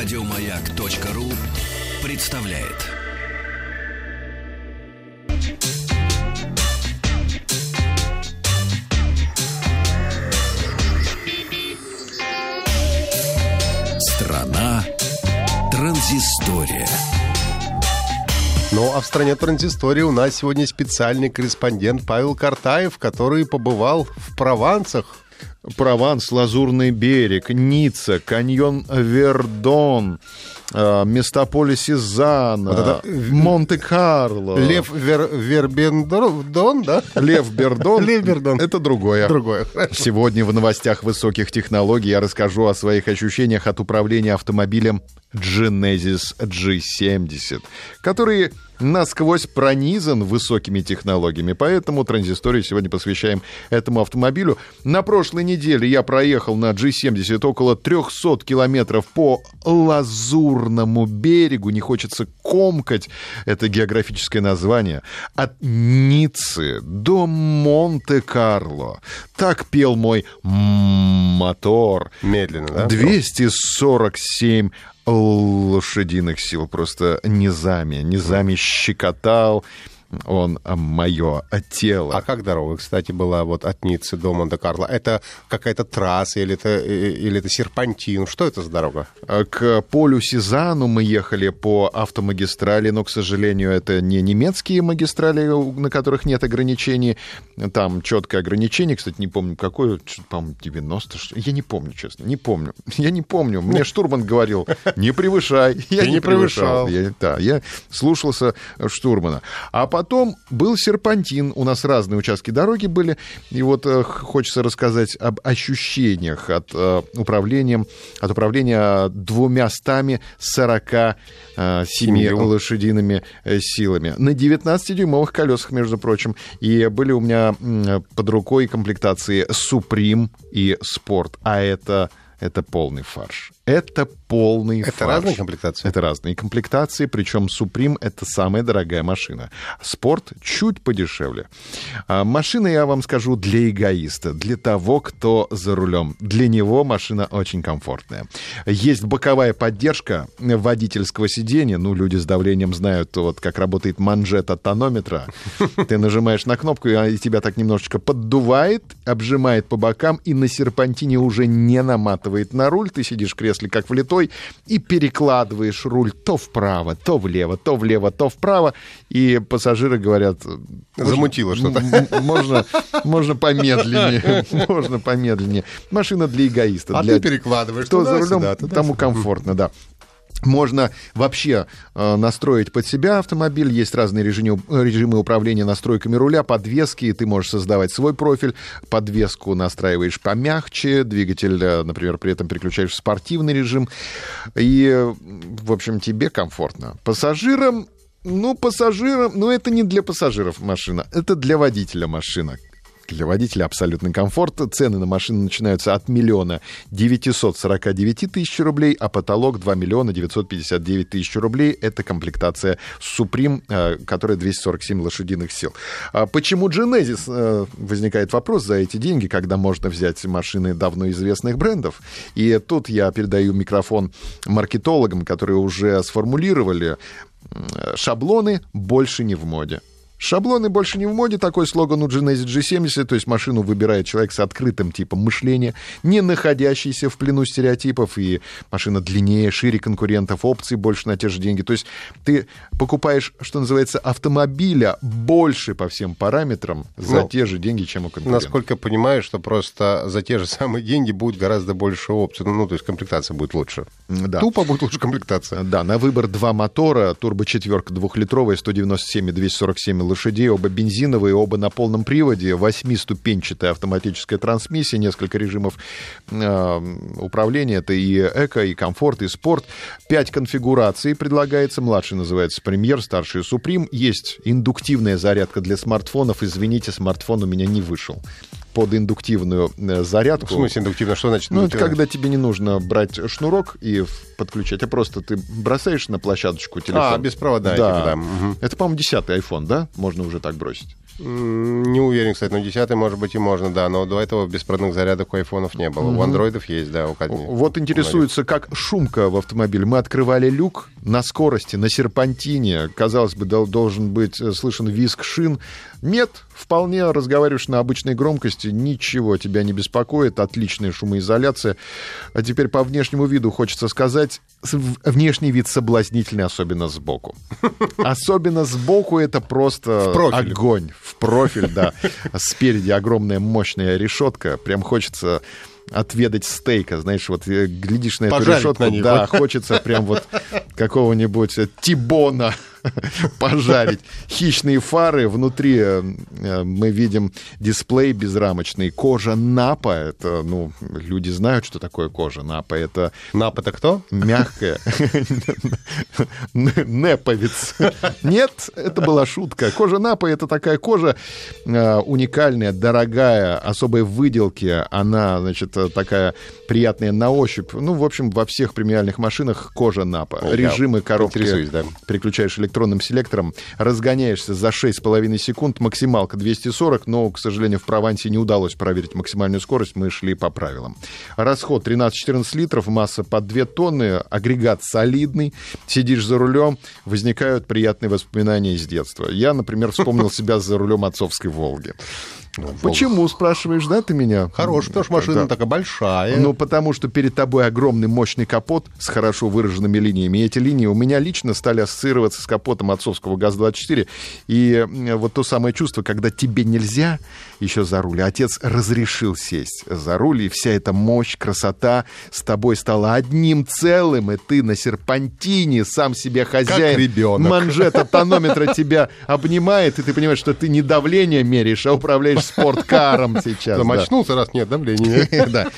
Радиомаяк.ру представляет. Страна транзистория. Ну, а в стране транзистории у нас сегодня специальный корреспондент Павел Картаев, который побывал в Провансах. Прованс, Лазурный берег, Ницца, каньон Вердон, э, места Сезана, Вот это- Монте-Карло. Лев Вер, Вербендон, да? Лев Бердон. Лев Бердон. Это другое. Другое. Сегодня в новостях высоких технологий я расскажу о своих ощущениях от управления автомобилем Genesis G70, который насквозь пронизан высокими технологиями. Поэтому транзисторию сегодня посвящаем этому автомобилю. На прошлой неделе я проехал на G70 около 300 километров по Лазурному берегу. Не хочется комкать это географическое название. От Ниццы до Монте-Карло. Так пел мой мотор. Медленно, да? 247 лошадиных сил. Просто низами, низами щекотал он мое тело. А как дорога, кстати, была вот от Ниццы до Монте-Карло? Это какая-то трасса или это, или это серпантин? Что это за дорога? К полю Сезану мы ехали по автомагистрали, но, к сожалению, это не немецкие магистрали, на которых нет ограничений. Там четкое ограничение, кстати, не помню, какое, по-моему, 90, что- я не помню, честно, не помню. Я не помню. Мне штурман говорил, не превышай. Я не превышал. Я, да, я слушался штурмана. А потом был серпантин. У нас разные участки дороги были. И вот э, хочется рассказать об ощущениях от э, управления, от управления 247 Семью. лошадиными э, силами. На 19-дюймовых колесах, между прочим. И были у меня под рукой комплектации Supreme и Sport. А это, это полный фарш. Это полный Это фарш. разные комплектации? Это разные комплектации, причем Supreme это самая дорогая машина. Спорт чуть подешевле. А, Машина, я вам скажу, для эгоиста, для того, кто за рулем. Для него машина очень комфортная. Есть боковая поддержка водительского сидения. Ну, люди с давлением знают, вот как работает манжет от тонометра. Ты нажимаешь на кнопку, и тебя так немножечко поддувает, обжимает по бокам, и на серпантине уже не наматывает на руль. Ты сидишь в кресле как влитой и перекладываешь руль то вправо, то влево, то влево, то вправо. И пассажиры говорят... «Можно- Замутило что-то». Можно, можно помедленнее. Можно помедленнее. Машина для эгоиста. А для ты перекладываешь кто за туда-сюда, рулем, туда-сюда. тому комфортно, да. Можно вообще э, настроить под себя автомобиль. Есть разные режимы, режимы управления настройками руля, подвески. Ты можешь создавать свой профиль. Подвеску настраиваешь помягче. Двигатель, э, например, при этом переключаешь в спортивный режим. И, э, в общем, тебе комфортно. Пассажирам ну, пассажирам, ну, это не для пассажиров машина, это для водителя машина. Для водителя абсолютный комфорт. Цены на машины начинаются от миллиона 949 тысяч рублей, а потолок 2 миллиона 959 тысяч рублей. Это комплектация Supreme, э, которая 247 лошадиных сил. А почему Genesis? э, Возникает вопрос за эти деньги, когда можно взять машины давно известных брендов. И тут я передаю микрофон маркетологам, которые уже сформулировали м, шаблоны больше не в моде. Шаблоны больше не в моде, такой слоган у Genesis G70, то есть машину выбирает человек с открытым типом мышления, не находящийся в плену стереотипов, и машина длиннее, шире конкурентов, опций больше на те же деньги. То есть ты покупаешь, что называется, автомобиля больше по всем параметрам за Ну, те же деньги, чем у конкурентов. Насколько я понимаю, что просто за те же самые деньги будет гораздо больше опций. Ну, то есть комплектация будет лучше. Да. Тупо будет лучше комплектация. Да, на выбор два мотора, турбо-четверка двухлитровая, 197 и 247 лошадей, оба бензиновые, оба на полном приводе, восьмиступенчатая автоматическая трансмиссия, несколько режимов э, управления, это и эко, и комфорт, и спорт. Пять конфигураций предлагается, младший называется премьер, старший суприм. Есть индуктивная зарядка для смартфонов, извините, смартфон у меня не вышел. Под индуктивную э, зарядку. В смысле индуктивно? Что значит Ну, это когда тебе не нужно брать шнурок и подключать, а просто ты бросаешь на площадочку телефон. А, беспроводная, Да. типа, да. Мгм. Это, по-моему, 10 iPhone, да? Можно уже так бросить. Не уверен, кстати, но 10 может быть и можно, да, но до этого беспроводных зарядок у айфонов не было. У андроидов есть, да, у. Вот интересуется, как шумка в автомобиле. Мы открывали люк на скорости, на серпантине. Казалось бы, дол- должен быть э, слышен визг шин. Нет, вполне разговариваешь на обычной громкости, ничего тебя не беспокоит, отличная шумоизоляция. А теперь по внешнему виду хочется сказать, внешний вид соблазнительный, особенно сбоку. Особенно сбоку это просто В огонь. В профиль, да. Спереди огромная мощная решетка. Прям хочется отведать стейка, знаешь, вот э, глядишь на эту Пожарить решетку, на да, хочется прям вот какого-нибудь тибона пожарить. Хищные фары, внутри э, э, мы видим дисплей безрамочный, кожа напа, это, ну, люди знают, что такое кожа напа, это Нап это кто? мягкая. Неповец. Нет, это была шутка. Кожа Напа — это такая кожа э, уникальная, дорогая, особой выделки. Она, значит, такая приятная на ощупь. Ну, в общем, во всех премиальных машинах кожа Напа. Режимы коробки да. переключаешь электронным селектором, разгоняешься за 6,5 секунд, максималка 240, но, к сожалению, в Провансе не удалось проверить максимальную скорость, мы шли по правилам. Расход 13-14 литров, масса под 2 тонны, агрегат солидный, сидишь за рулем, возникают приятные воспоминания из детства. Я, например, вспомнил себя за рулем отцовской «Волги». Почему, спрашиваешь, да, ты меня? Хорошая, потому что машина Да. такая большая. Ну, потому что перед тобой огромный мощный капот с хорошо выраженными линиями. И эти линии у меня лично стали ассоциироваться с капотом отцовского ГАЗ-24. И вот то самое чувство, когда тебе нельзя еще за руль, а отец разрешил сесть за руль, и вся эта мощь, красота с тобой стала одним целым, и ты на серпантине сам себе хозяин. ребенок. Манжета тонометра тебя обнимает, и ты понимаешь, что ты не давление меряешь, а управляешь спорткаром сейчас. Замочнулся, раз нет давления. Да.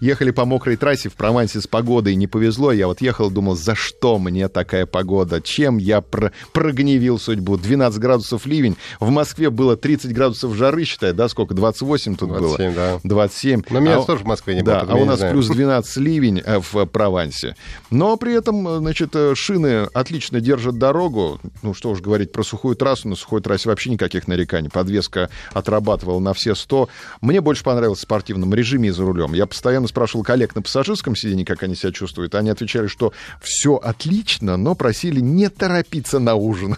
Ехали по мокрой трассе в Провансе с погодой, не повезло. Я вот ехал, думал, за что мне такая погода? Чем я про- прогневил судьбу? 12 градусов ливень. В Москве было 30 градусов жары, считай, да? Сколько? 28 тут 27, было? да. 27. Но меня А- тоже в Москве не было, Да, а у нас плюс 12 ливень э, в Провансе. Но при этом, значит, э, шины отлично держат дорогу. Ну, что уж говорить про сухую трассу. На сухой трассе вообще никаких нареканий. Подвеска отрабатывала на все 100. Мне больше понравилось в спортивном режиме и за рулем. Я постоянно спрашивал коллег на пассажирском сиденье, как они себя чувствуют. Они отвечали, что все отлично, но просили не торопиться на ужин.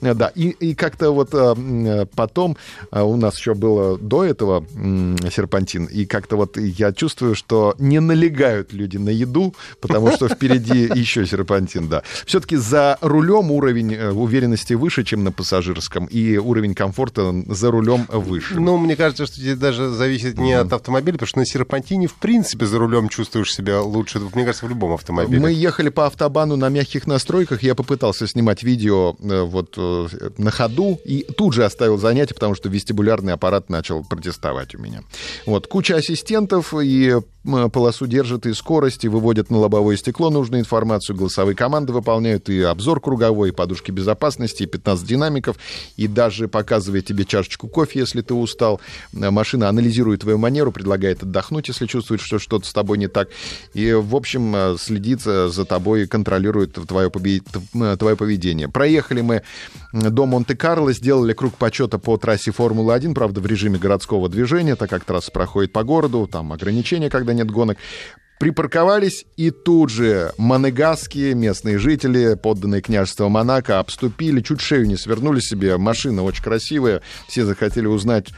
Да, и, как-то вот а, потом а, у нас еще было до этого серпантин, и как-то вот я чувствую, что не налегают люди на еду, потому что впереди еще серпантин, да. Все-таки за рулем уровень э, уверенности выше, чем на пассажирском, и уровень комфорта за рулем выше. Ну, мне кажется, что здесь даже зависит не от автомобиля, потому что на серпантине, в принципе, за рулем чувствуешь себя лучше. Мне кажется, в любом автомобиле. Мы ехали по автобану на мягких настройках. Я попытался снимать видео э, вот э, на ходу и тут же оставил занятие, потому что вестибулярный аппарат начал протестовать у меня. Вот куча ассистентов и полосу держат и скорости, выводят на лобовое стекло нужную информацию, голосовые команды выполняют и обзор круговой, и подушки безопасности, и 15 динамиков, и даже показывает тебе чашечку кофе, если ты устал. Э, Машина анализирует твою манеру, предлагает отдохнуть, если чувствует, что что-то с тобой не так. И, в общем, э, следит за за тобой и контролирует твое, побе- твое поведение. Проехали мы до Монте-Карло, сделали круг почета по трассе Формулы-1, правда, в режиме городского движения, так как трасса проходит по городу, там ограничения, когда нет гонок. Припарковались, и тут же монегасские местные жители, подданные княжества Монако, обступили, чуть шею не свернули себе. Машина очень красивая. Все захотели узнать,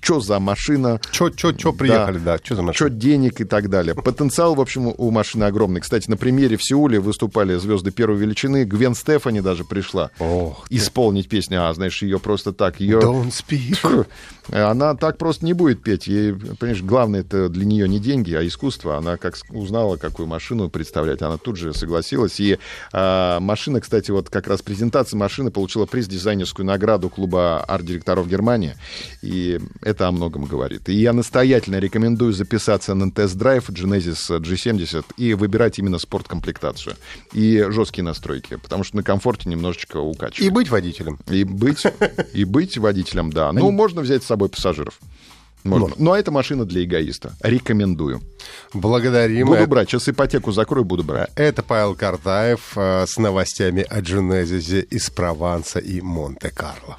что за машина, Чё, чё, чё приехали, да? Чё за что машина? денег и так далее. Потенциал, в общем, у машины огромный. Кстати, на премьере в Сеуле выступали звезды первой величины. Гвен Стефани даже пришла Ох исполнить песню. А, знаешь, ее просто так. Ее... Don't speak. Она так просто не будет петь. Ей, понимаешь, главное это для нее не деньги, а искусство. Она как узнала, какую машину представлять, она тут же согласилась. И а, машина, кстати, вот как раз презентация машины получила приз дизайнерскую награду клуба арт-директоров Германии. И это о многом говорит. И я настоятельно рекомендую записаться на тест-драйв Genesis G70 и выбирать именно спорткомплектацию и жесткие настройки, потому что на комфорте немножечко укачивает. И быть водителем. И быть, и быть водителем, да. Ну, можно взять с собой пассажиров. Можно. Можно. Но это машина для эгоиста. Рекомендую. Благодарим. Буду Это- брать. Сейчас ипотеку закрою, буду брать. Это Павел Картаев э, с новостями о Дженезисе из Прованса и Монте-Карло.